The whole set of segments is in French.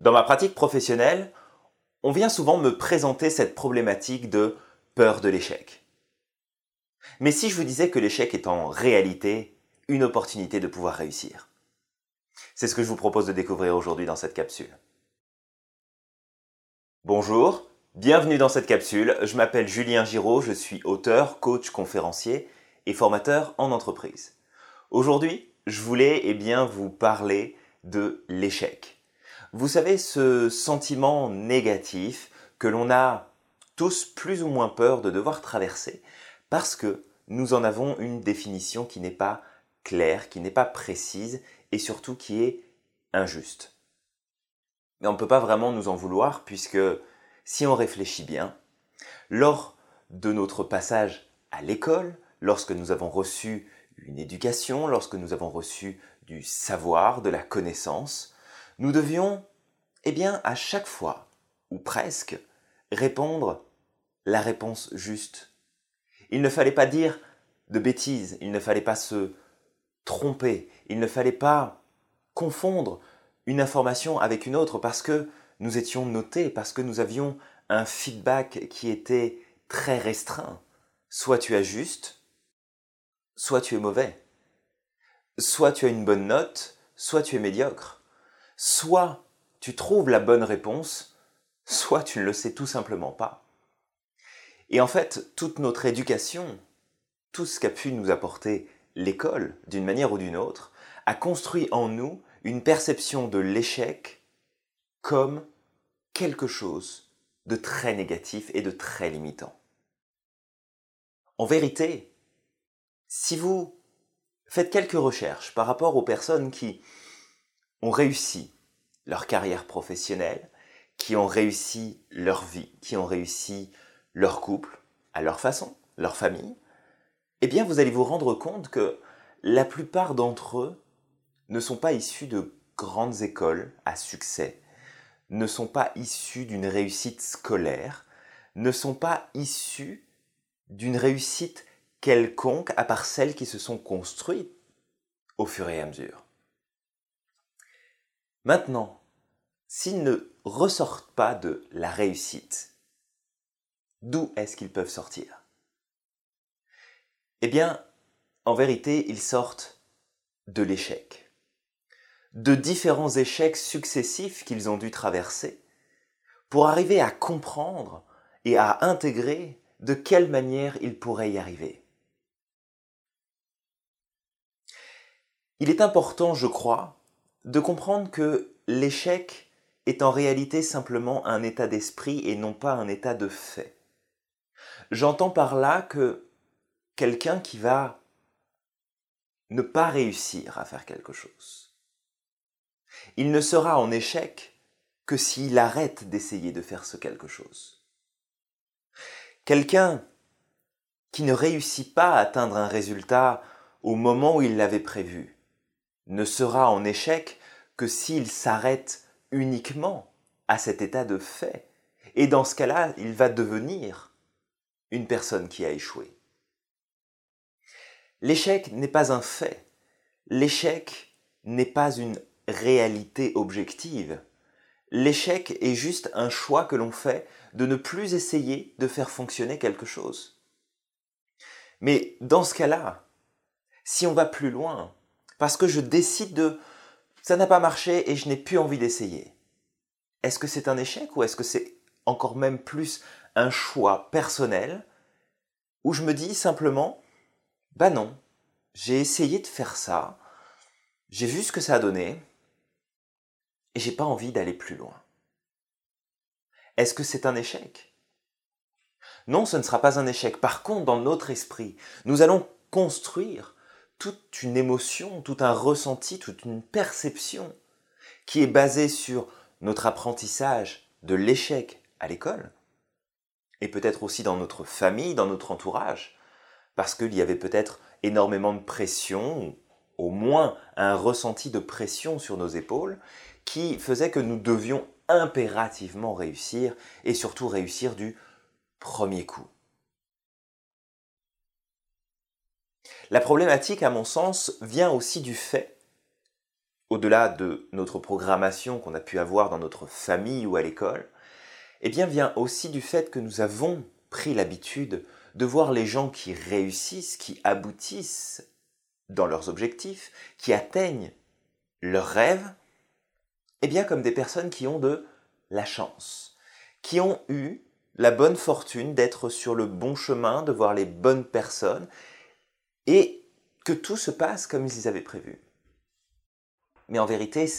Dans ma pratique professionnelle, on vient souvent me présenter cette problématique de peur de l'échec. Mais si je vous disais que l'échec est en réalité une opportunité de pouvoir réussir C'est ce que je vous propose de découvrir aujourd'hui dans cette capsule. Bonjour, bienvenue dans cette capsule. Je m'appelle Julien Giraud, je suis auteur, coach, conférencier et formateur en entreprise. Aujourd'hui, je voulais eh bien, vous parler de l'échec. Vous savez, ce sentiment négatif que l'on a tous plus ou moins peur de devoir traverser parce que nous en avons une définition qui n'est pas claire, qui n'est pas précise et surtout qui est injuste. Mais on ne peut pas vraiment nous en vouloir puisque si on réfléchit bien, lors de notre passage à l'école, lorsque nous avons reçu une éducation, lorsque nous avons reçu du savoir, de la connaissance, nous devions, eh bien, à chaque fois, ou presque, répondre la réponse juste. Il ne fallait pas dire de bêtises, il ne fallait pas se tromper, il ne fallait pas confondre une information avec une autre parce que nous étions notés, parce que nous avions un feedback qui était très restreint. Soit tu as juste, soit tu es mauvais. Soit tu as une bonne note, soit tu es médiocre soit tu trouves la bonne réponse, soit tu ne le sais tout simplement pas. Et en fait, toute notre éducation, tout ce qu'a pu nous apporter l'école, d'une manière ou d'une autre, a construit en nous une perception de l'échec comme quelque chose de très négatif et de très limitant. En vérité, si vous faites quelques recherches par rapport aux personnes qui ont réussi leur carrière professionnelle, qui ont réussi leur vie, qui ont réussi leur couple, à leur façon, leur famille, eh bien vous allez vous rendre compte que la plupart d'entre eux ne sont pas issus de grandes écoles à succès, ne sont pas issus d'une réussite scolaire, ne sont pas issus d'une réussite quelconque à part celles qui se sont construites au fur et à mesure. Maintenant, s'ils ne ressortent pas de la réussite, d'où est-ce qu'ils peuvent sortir? Eh bien, en vérité, ils sortent de l'échec, de différents échecs successifs qu'ils ont dû traverser, pour arriver à comprendre et à intégrer de quelle manière ils pourraient y arriver. Il est important, je crois, de comprendre que l'échec est en réalité simplement un état d'esprit et non pas un état de fait. J'entends par là que quelqu'un qui va ne pas réussir à faire quelque chose, il ne sera en échec que s'il arrête d'essayer de faire ce quelque chose. Quelqu'un qui ne réussit pas à atteindre un résultat au moment où il l'avait prévu, ne sera en échec que s'il s'arrête uniquement à cet état de fait. Et dans ce cas-là, il va devenir une personne qui a échoué. L'échec n'est pas un fait. L'échec n'est pas une réalité objective. L'échec est juste un choix que l'on fait de ne plus essayer de faire fonctionner quelque chose. Mais dans ce cas-là, si on va plus loin, parce que je décide de ça n'a pas marché et je n'ai plus envie d'essayer. Est-ce que c'est un échec ou est-ce que c'est encore même plus un choix personnel où je me dis simplement bah non, j'ai essayé de faire ça, j'ai vu ce que ça a donné et j'ai pas envie d'aller plus loin. Est-ce que c'est un échec? Non, ce ne sera pas un échec. Par contre, dans notre esprit, nous allons construire toute une émotion, tout un ressenti, toute une perception qui est basée sur notre apprentissage de l'échec à l'école, et peut-être aussi dans notre famille, dans notre entourage, parce qu'il y avait peut-être énormément de pression, au moins un ressenti de pression sur nos épaules, qui faisait que nous devions impérativement réussir, et surtout réussir du premier coup. La problématique, à mon sens, vient aussi du fait au-delà de notre programmation qu'on a pu avoir dans notre famille ou à l'école, eh bien vient aussi du fait que nous avons pris l'habitude de voir les gens qui réussissent, qui aboutissent dans leurs objectifs, qui atteignent leurs rêves, eh bien comme des personnes qui ont de la chance, qui ont eu la bonne fortune d'être sur le bon chemin, de voir les bonnes personnes, et que tout se passe comme ils avaient prévu. Mais en vérité,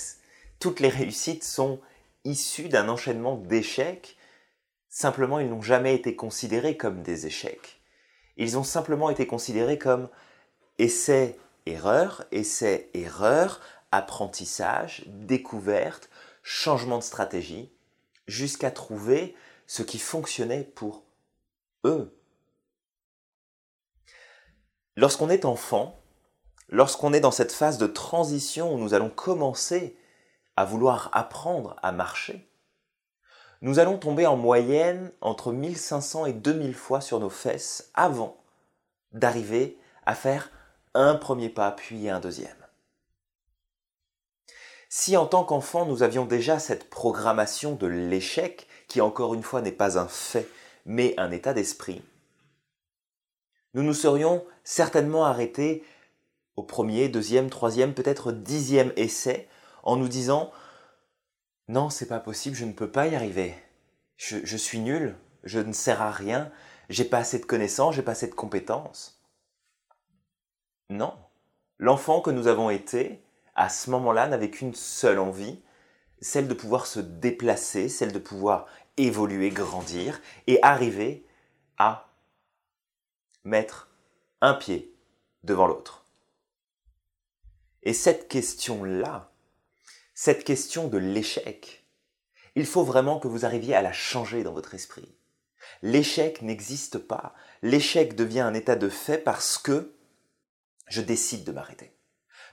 toutes les réussites sont issues d'un enchaînement d'échecs. Simplement, ils n'ont jamais été considérés comme des échecs. Ils ont simplement été considérés comme essais, erreurs, essais, erreurs, apprentissage, découverte, changement de stratégie, jusqu'à trouver ce qui fonctionnait pour eux. Lorsqu'on est enfant, lorsqu'on est dans cette phase de transition où nous allons commencer à vouloir apprendre à marcher, nous allons tomber en moyenne entre 1500 et 2000 fois sur nos fesses avant d'arriver à faire un premier pas puis un deuxième. Si en tant qu'enfant nous avions déjà cette programmation de l'échec, qui encore une fois n'est pas un fait, mais un état d'esprit, nous nous serions certainement arrêtés au premier, deuxième, troisième, peut-être dixième essai en nous disant non, c'est pas possible, je ne peux pas y arriver. Je, suis nul, je ne sers à rien, j'ai pas assez de connaissances, j'ai pas assez de compétences. Non. L'enfant que nous avons été, à ce moment-là, n'avait qu'une seule envie, celle de pouvoir se déplacer, celle de pouvoir évoluer, grandir et arriver à mettre un pied devant l'autre. Et cette question-là, cette question de l'échec, il faut vraiment que vous arriviez à la changer dans votre esprit. L'échec n'existe pas. L'échec devient un état de fait parce que je décide de m'arrêter.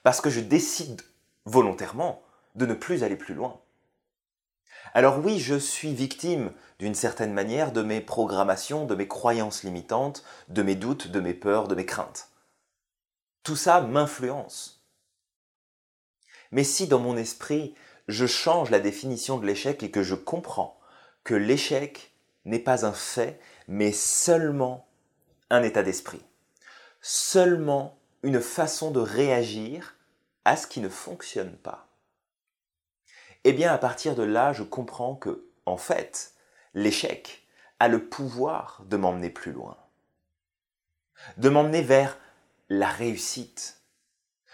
Parce que je décide volontairement de ne plus aller plus loin. Alors oui, je suis victime d'une certaine manière de mes programmations, de mes croyances limitantes, de mes doutes, de mes peurs, de mes craintes. Tout ça m'influence. Mais si dans mon esprit, je change la définition de l'échec et que je comprends que l'échec n'est pas un fait, mais seulement un état d'esprit, seulement une façon de réagir à ce qui ne fonctionne pas, eh bien à partir de là, je comprends que, en fait, l'échec a le pouvoir de m'emmener plus loin, de m'emmener vers la réussite.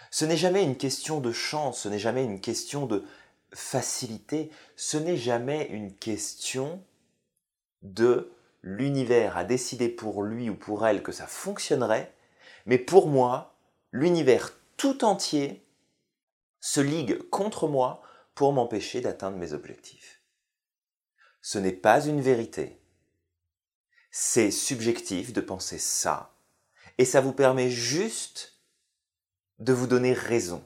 Ce n'est jamais une question de chance, ce n'est jamais une question de facilité, ce n'est jamais une question de l'univers a décidé pour lui ou pour elle que ça fonctionnerait, mais pour moi, l'univers tout entier se ligue contre moi pour m'empêcher d'atteindre mes objectifs. Ce n'est pas une vérité. C'est subjectif de penser ça, et ça vous permet juste de vous donner raison.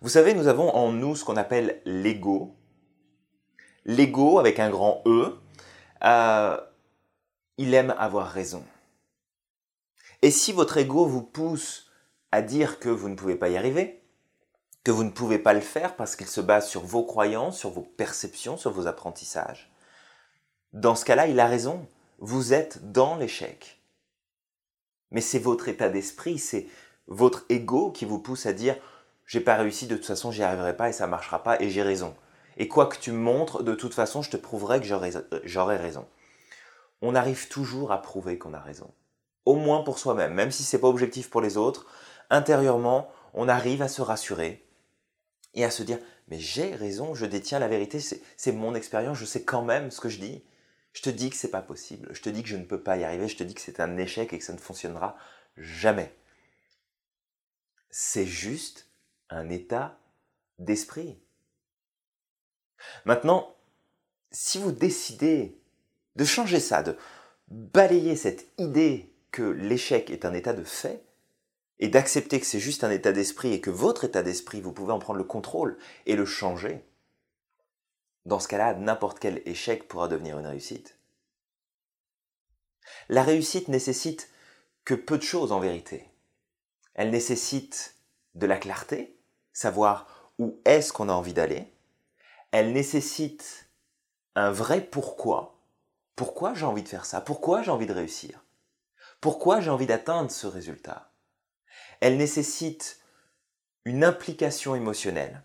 Vous savez, nous avons en nous ce qu'on appelle l'ego. L'ego, avec un grand E, euh, il aime avoir raison. Et si votre ego vous pousse à dire que vous ne pouvez pas y arriver, que vous ne pouvez pas le faire parce qu'il se base sur vos croyances, sur vos perceptions, sur vos apprentissages. Dans ce cas-là, il a raison. Vous êtes dans l'échec. Mais c'est votre état d'esprit, c'est votre ego qui vous pousse à dire j'ai pas réussi, de toute façon j'y arriverai pas et ça marchera pas et j'ai raison. Et quoi que tu montres, de toute façon je te prouverai que j'aurai raison. On arrive toujours à prouver qu'on a raison. Au moins pour soi-même, même si c'est pas objectif pour les autres, intérieurement, on arrive à se rassurer et à se dire mais j'ai raison, je détiens la vérité, c'est mon expérience, je sais quand même ce que je dis. Je te dis que c'est pas possible, je te dis que je ne peux pas y arriver, je te dis que c'est un échec et que ça ne fonctionnera jamais. C'est juste un état d'esprit. Maintenant, si vous décidez de changer ça, de balayer cette idée que l'échec est un état de fait, et d'accepter que c'est juste un état d'esprit et que votre état d'esprit, vous pouvez en prendre le contrôle et le changer, dans ce cas-là, n'importe quel échec pourra devenir une réussite. La réussite nécessite que peu de choses en vérité. Elle nécessite de la clarté, savoir où est-ce qu'on a envie d'aller. Elle nécessite un vrai pourquoi. Pourquoi j'ai envie de faire ça? Pourquoi j'ai envie de réussir? Pourquoi j'ai envie d'atteindre ce résultat? Elle nécessite une implication émotionnelle.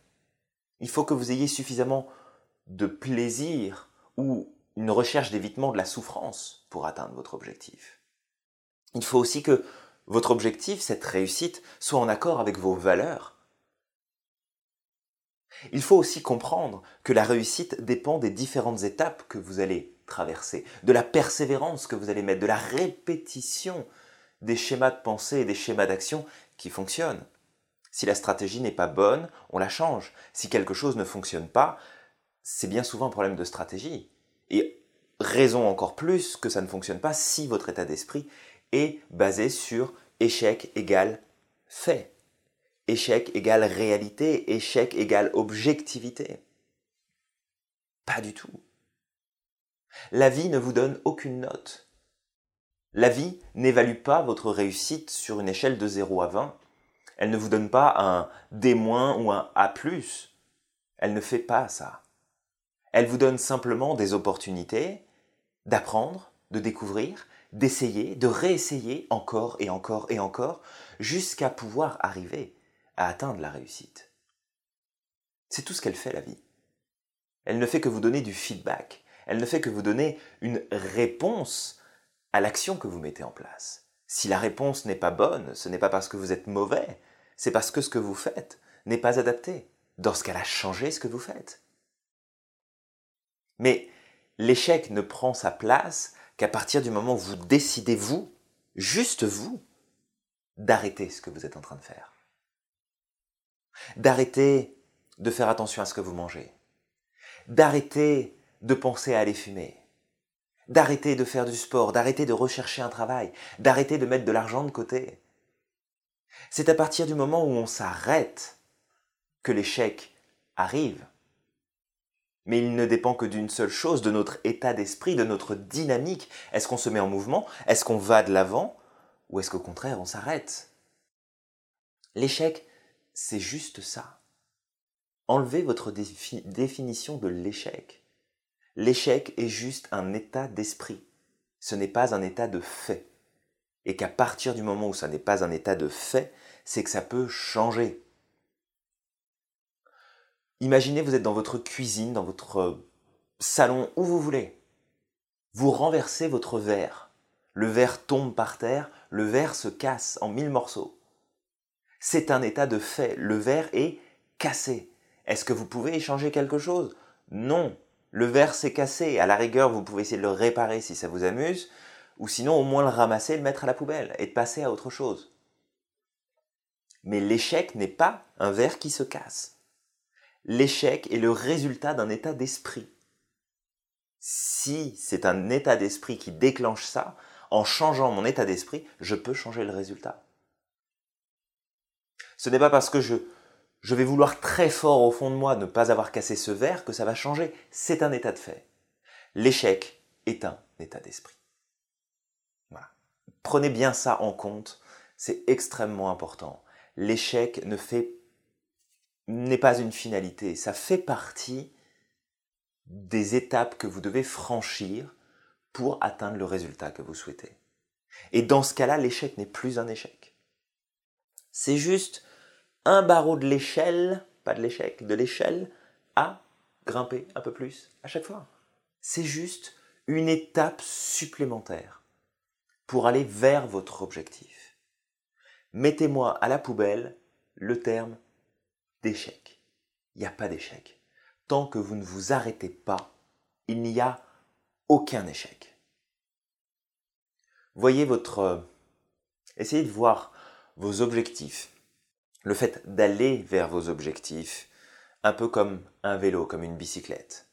Il faut que vous ayez suffisamment de plaisir ou une recherche d'évitement de la souffrance pour atteindre votre objectif. Il faut aussi que votre objectif, cette réussite, soit en accord avec vos valeurs. Il faut aussi comprendre que la réussite dépend des différentes étapes que vous allez traverser, de la persévérance que vous allez mettre, de la répétition des schémas de pensée et des schémas d'action qui fonctionnent. Si la stratégie n'est pas bonne, on la change. Si quelque chose ne fonctionne pas, c'est bien souvent un problème de stratégie. Et raison encore plus que ça ne fonctionne pas si votre état d'esprit est basé sur échec égale fait. Échec égale réalité, échec égale objectivité. Pas du tout. La vie ne vous donne aucune note. La vie n'évalue pas votre réussite sur une échelle de 0 à 20. Elle ne vous donne pas un D- ou un A+. Elle ne fait pas ça. Elle vous donne simplement des opportunités d'apprendre, de découvrir, d'essayer, de réessayer encore et encore et encore, jusqu'à pouvoir arriver à atteindre la réussite. C'est tout ce qu'elle fait la vie. Elle ne fait que vous donner du feedback, elle ne fait que vous donner une réponse à l'action que vous mettez en place. Si la réponse n'est pas bonne, ce n'est pas parce que vous êtes mauvais, c'est parce que ce que vous faites n'est pas adapté. Dans ce cas-là, changez ce que vous faites. Mais l'échec ne prend sa place qu'à partir du moment où vous décidez, vous, juste vous, d'arrêter ce que vous êtes en train de faire. D'arrêter de faire attention à ce que vous mangez. D'arrêter de penser à aller fumer. D'arrêter de faire du sport, d'arrêter de rechercher un travail, d'arrêter de mettre de l'argent de côté. C'est à partir du moment où on s'arrête que l'échec arrive. Mais il ne dépend que d'une seule chose, de notre état d'esprit, de notre dynamique. Est-ce qu'on se met en mouvement? Est-ce qu'on va de l'avant? Ou est-ce qu'au contraire, on s'arrête? L'échec, c'est juste ça. Enlevez votre définition de l'échec. L'échec est juste un état d'esprit. Ce n'est pas un état de fait. Et qu'à partir du moment où ça n'est pas un état de fait, c'est que ça peut changer. Imaginez, vous êtes dans votre cuisine, dans votre salon, où vous voulez. Vous renversez votre verre. Le verre tombe par terre, le verre se casse en mille morceaux. C'est un état de fait. Le verre est cassé. Est-ce que vous pouvez échanger quelque chose? Non. Le verre s'est cassé. À la rigueur, vous pouvez essayer de le réparer si ça vous amuse, ou sinon au moins le ramasser, le mettre à la poubelle et de passer à autre chose. Mais l'échec n'est pas un verre qui se casse l'échec est le résultat d'un état d'esprit. Si c'est un état d'esprit qui déclenche ça, en changeant mon état d'esprit, je peux changer le résultat. Ce n'est pas parce que je, je vais vouloir très fort au fond de moi ne pas avoir cassé ce verre que ça va changer. C'est un état de fait. L'échec est un état d'esprit. Voilà. Prenez bien ça en compte, c'est extrêmement important. L'échec ne fait n'est pas une finalité, ça fait partie des étapes que vous devez franchir pour atteindre le résultat que vous souhaitez. Et dans ce cas-là, l'échec n'est plus un échec. C'est juste un barreau de l'échelle, pas de l'échec, de l'échelle, à grimper un peu plus à chaque fois. C'est juste une étape supplémentaire pour aller vers votre objectif. Mettez-moi à la poubelle le terme d'échec. Il n'y a pas d'échec. Tant que vous ne vous arrêtez pas, il n'y a aucun échec. Voyez votre... Essayez de voir vos objectifs. Le fait d'aller vers vos objectifs, un peu comme un vélo, comme une bicyclette.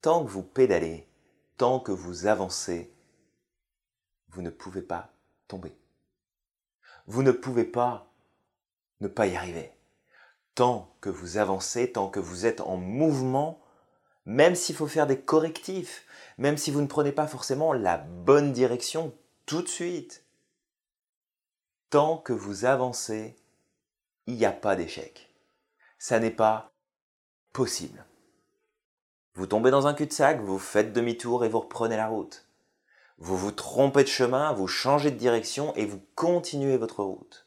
Tant que vous pédalez, tant que vous avancez, vous ne pouvez pas tomber. Vous ne pouvez pas ne pas y arriver. Tant que vous avancez, tant que vous êtes en mouvement, même s'il faut faire des correctifs, même si vous ne prenez pas forcément la bonne direction tout de suite, tant que vous avancez, il n'y a pas d'échec. Ça n'est pas possible. Vous tombez dans un cul-de-sac, vous faites demi-tour et vous reprenez la route. Vous vous trompez de chemin, vous changez de direction et vous continuez votre route.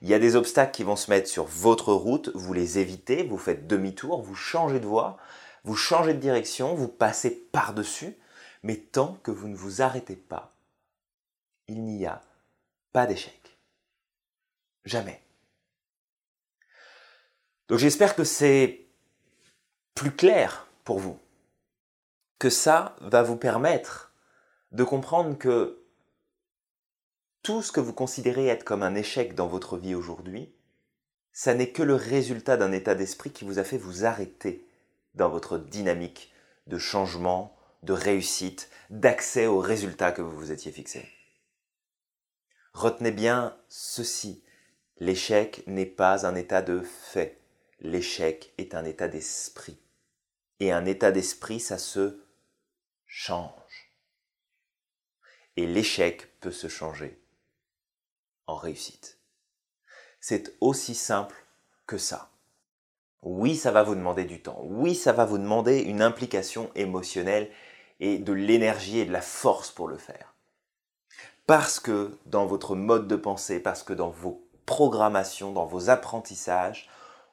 Il y a des obstacles qui vont se mettre sur votre route, vous les évitez, vous faites demi-tour, vous changez de voie, vous changez de direction, vous passez par-dessus, mais tant que vous ne vous arrêtez pas, il n'y a pas d'échec. Jamais. Donc j'espère que c'est plus clair pour vous, que ça va vous permettre de comprendre que tout ce que vous considérez être comme un échec dans votre vie aujourd'hui, ça n'est que le résultat d'un état d'esprit qui vous a fait vous arrêter dans votre dynamique de changement, de réussite, d'accès aux résultats que vous vous étiez fixés. Retenez bien ceci, l'échec n'est pas un état de fait, l'échec est un état d'esprit. Et un état d'esprit, ça se change. Et l'échec peut se changer en réussite. C'est aussi simple que ça. Oui, ça va vous demander du temps. Oui, ça va vous demander une implication émotionnelle et de l'énergie et de la force pour le faire. Parce que dans votre mode de pensée, parce que dans vos programmations, dans vos apprentissages,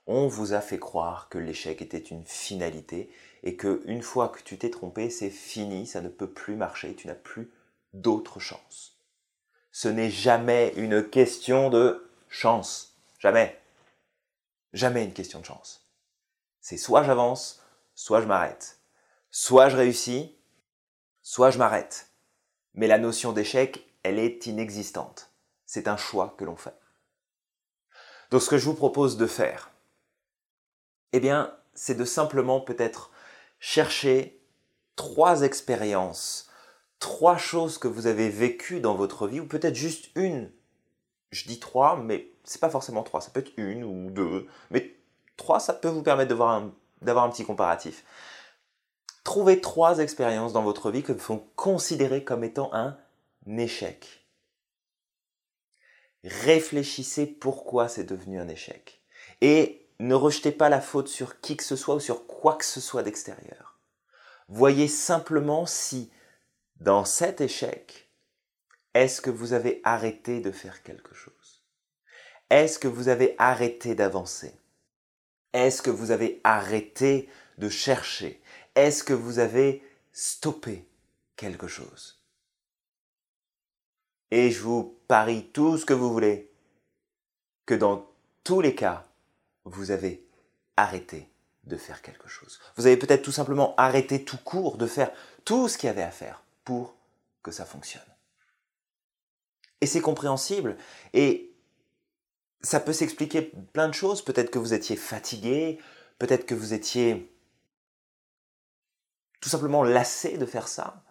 on vous a fait croire que l'échec était une finalité et que une fois que tu t'es trompé, c'est fini, ça ne peut plus marcher, tu n'as plus d'autre chance. Ce n'est jamais une question de chance, jamais. Jamais une question de chance. C'est soit j'avance, soit je m'arrête. Soit je réussis, soit je m'arrête. Mais la notion d'échec, elle est inexistante. C'est un choix que l'on fait. Donc ce que je vous propose de faire, eh bien, c'est de simplement peut-être chercher trois expériences, trois choses que vous avez vécues dans votre vie, ou peut-être juste une. Je dis trois, mais c'est pas forcément trois, ça peut être une ou deux, mais trois, ça peut vous permettre d'avoir un, petit comparatif. Trouvez trois expériences dans votre vie que vous considérez comme étant un échec. Réfléchissez pourquoi c'est devenu un échec. Et ne rejetez pas la faute sur qui que ce soit ou sur quoi que ce soit d'extérieur. Voyez simplement si, dans cet échec, est-ce que vous avez arrêté de faire quelque chose? Est-ce que vous avez arrêté d'avancer? Est-ce que vous avez arrêté de chercher? Est-ce que vous avez stoppé quelque chose? Et je vous parie tout ce que vous voulez que dans tous les cas, vous avez arrêté de faire quelque chose. Vous avez peut-être tout simplement arrêté tout court de faire tout ce qu'il y avait à faire pour que ça fonctionne. Et c'est compréhensible. Et ça peut s'expliquer plein de choses. Peut-être que vous étiez fatigué, peut-être que vous étiez tout simplement lassé de faire ça.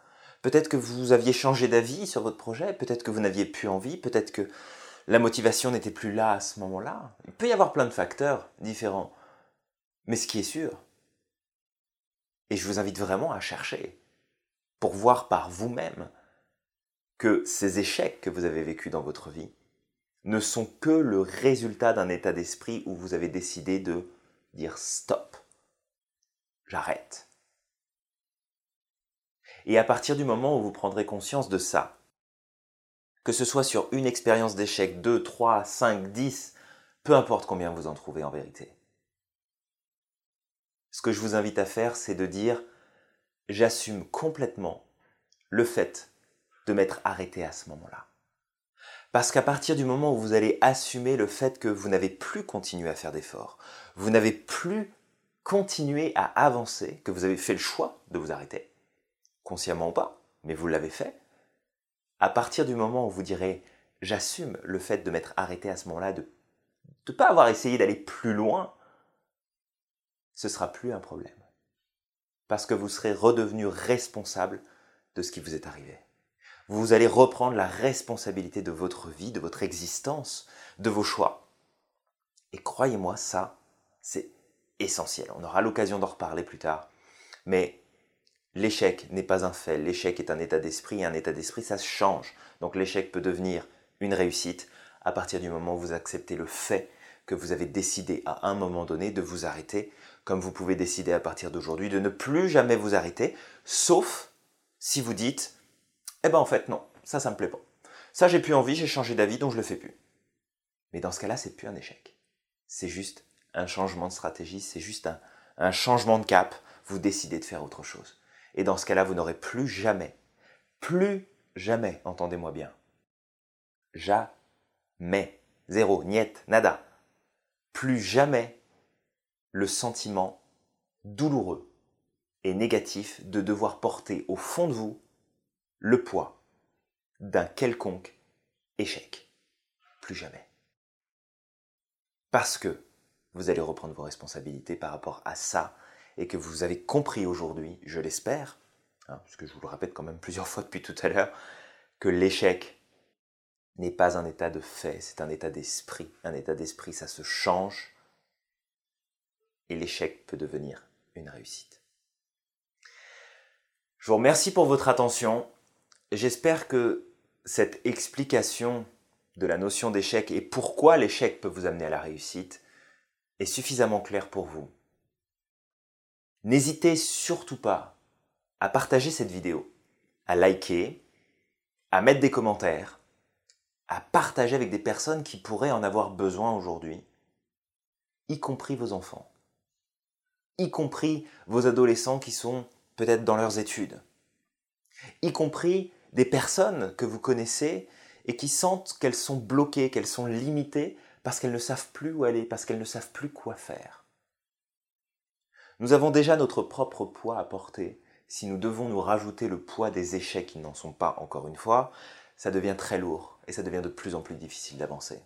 Peut-être que vous aviez changé d'avis sur votre projet, peut-être que vous n'aviez plus envie, peut-être que la motivation n'était plus là à ce moment-là. Il peut y avoir plein de facteurs différents. Mais ce qui est sûr, et je vous invite vraiment à chercher, pour voir par vous-même que ces échecs que vous avez vécus dans votre vie ne sont que le résultat d'un état d'esprit où vous avez décidé de dire stop, j'arrête. Et à partir du moment où vous prendrez conscience de ça, que ce soit sur une expérience d'échec, 2, 3, 5, 10, peu importe combien vous en trouvez en vérité. Ce que je vous invite à faire, c'est de dire, j'assume complètement le fait de m'être arrêté à ce moment-là. Parce qu'à partir du moment où vous allez assumer le fait que vous n'avez plus continué à faire d'efforts, vous n'avez plus continué à avancer, que vous avez fait le choix de vous arrêter, consciemment ou pas, mais vous l'avez fait, à partir du moment où vous direz j'assume le fait de m'être arrêté à ce moment-là, de ne pas avoir essayé d'aller plus loin, ce sera plus un problème. Parce que vous serez redevenu responsable de ce qui vous est arrivé. Vous allez reprendre la responsabilité de votre vie, de votre existence, de vos choix. Et croyez-moi, ça, c'est essentiel. On aura l'occasion d'en reparler plus tard. Mais L'échec n'est pas un fait, l'échec est un état d'esprit, et un état d'esprit, ça se change. Donc l'échec peut devenir une réussite à partir du moment où vous acceptez le fait que vous avez décidé à un moment donné de vous arrêter, comme vous pouvez décider à partir d'aujourd'hui de ne plus jamais vous arrêter, sauf si vous dites Eh ben en fait non, ça ça me plaît pas. Ça j'ai plus envie, j'ai changé d'avis donc je le fais plus. Mais dans ce cas-là, c'est plus un échec. C'est juste un changement de stratégie, c'est juste un, un changement de cap. Vous décidez de faire autre chose. Et dans ce cas-là, vous n'aurez plus jamais, plus jamais, entendez-moi bien, jamais, zéro, niet, nada, plus jamais le sentiment douloureux et négatif de devoir porter au fond de vous le poids d'un quelconque échec. Plus jamais. Parce que vous allez reprendre vos responsabilités par rapport à ça et que vous avez compris aujourd'hui, je l'espère, hein, puisque je vous le répète quand même plusieurs fois depuis tout à l'heure, que l'échec n'est pas un état de fait, c'est un état d'esprit. Un état d'esprit, ça se change et l'échec peut devenir une réussite. Je vous remercie pour votre attention. J'espère que cette explication de la notion d'échec et pourquoi l'échec peut vous amener à la réussite est suffisamment claire pour vous. N'hésitez surtout pas à partager cette vidéo, à liker, à mettre des commentaires, à partager avec des personnes qui pourraient en avoir besoin aujourd'hui, y compris vos enfants, y compris vos adolescents qui sont peut-être dans leurs études, y compris des personnes que vous connaissez et qui sentent qu'elles sont bloquées, qu'elles sont limitées parce qu'elles ne savent plus où aller, parce qu'elles ne savent plus quoi faire. Nous avons déjà notre propre poids à porter. Si nous devons nous rajouter le poids des échecs qui n'en sont pas, encore une fois, ça devient très lourd et ça devient de plus en plus difficile d'avancer.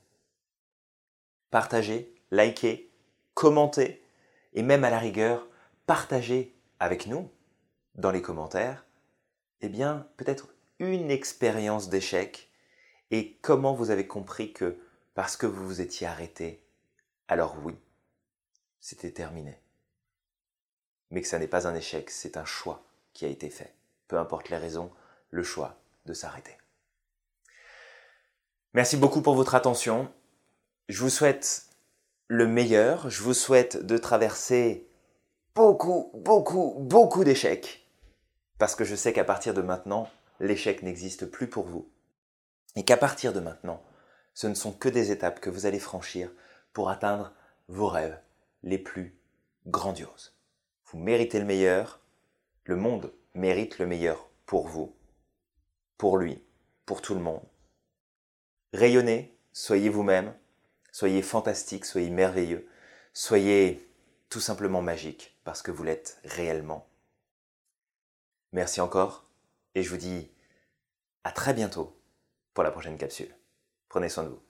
Partagez, likez, commentez et même à la rigueur, partagez avec nous dans les commentaires, eh bien, peut-être une expérience d'échec et comment vous avez compris que parce que vous vous étiez arrêté, alors oui, c'était terminé mais que ça n'est pas un échec, c'est un choix qui a été fait. Peu importe les raisons, le choix de s'arrêter. Merci beaucoup pour votre attention. Je vous souhaite le meilleur. Je vous souhaite de traverser beaucoup, beaucoup, beaucoup d'échecs. Parce que je sais qu'à partir de maintenant, l'échec n'existe plus pour vous. Et qu'à partir de maintenant, ce ne sont que des étapes que vous allez franchir pour atteindre vos rêves les plus grandioses. Vous méritez le meilleur. Le monde mérite le meilleur pour vous, pour lui, pour tout le monde. Rayonnez, soyez vous-même, soyez fantastique, soyez merveilleux, soyez tout simplement magique parce que vous l'êtes réellement. Merci encore et je vous dis à très bientôt pour la prochaine capsule. Prenez soin de vous.